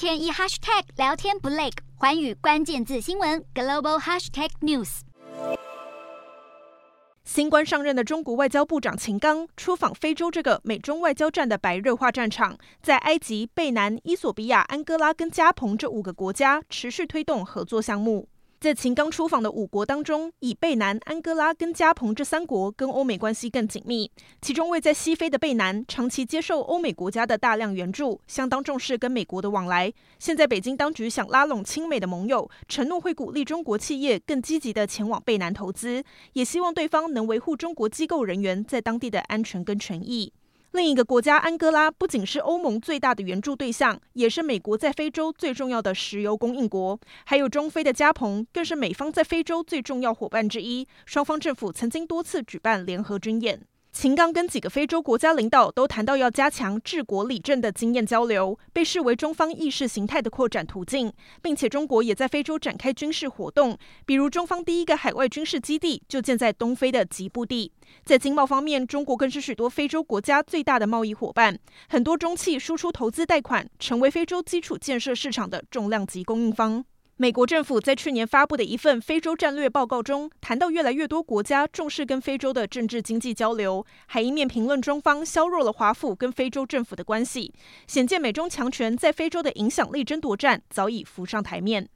天一 hashtag 聊天不累，环宇关键字新闻 global hashtag news。新官上任的中国外交部长秦刚出访非洲这个美中外交战的白热化战场，在埃及、贝南、伊索比亚、安哥拉跟加蓬这五个国家持续推动合作项目。在秦刚出访的五国当中，以贝南、安哥拉跟加蓬这三国跟欧美关系更紧密。其中位在西非的贝南，长期接受欧美国家的大量援助，相当重视跟美国的往来。现在北京当局想拉拢亲美的盟友，承诺会鼓励中国企业更积极地前往贝南投资，也希望对方能维护中国机构人员在当地的安全跟权益。另一个国家安哥拉不仅是欧盟最大的援助对象，也是美国在非洲最重要的石油供应国。还有中非的加蓬，更是美方在非洲最重要伙伴之一。双方政府曾经多次举办联合军演。秦刚跟几个非洲国家领导都谈到要加强治国理政的经验交流，被视为中方意识形态的扩展途径，并且中国也在非洲展开军事活动，比如中方第一个海外军事基地就建在东非的吉布地。在经贸方面，中国更是许多非洲国家最大的贸易伙伴，很多中企输出投资贷款，成为非洲基础建设市场的重量级供应方。美国政府在去年发布的一份非洲战略报告中，谈到越来越多国家重视跟非洲的政治经济交流，还一面评论中方削弱了华府跟非洲政府的关系，显见美中强权在非洲的影响力争夺战早已浮上台面。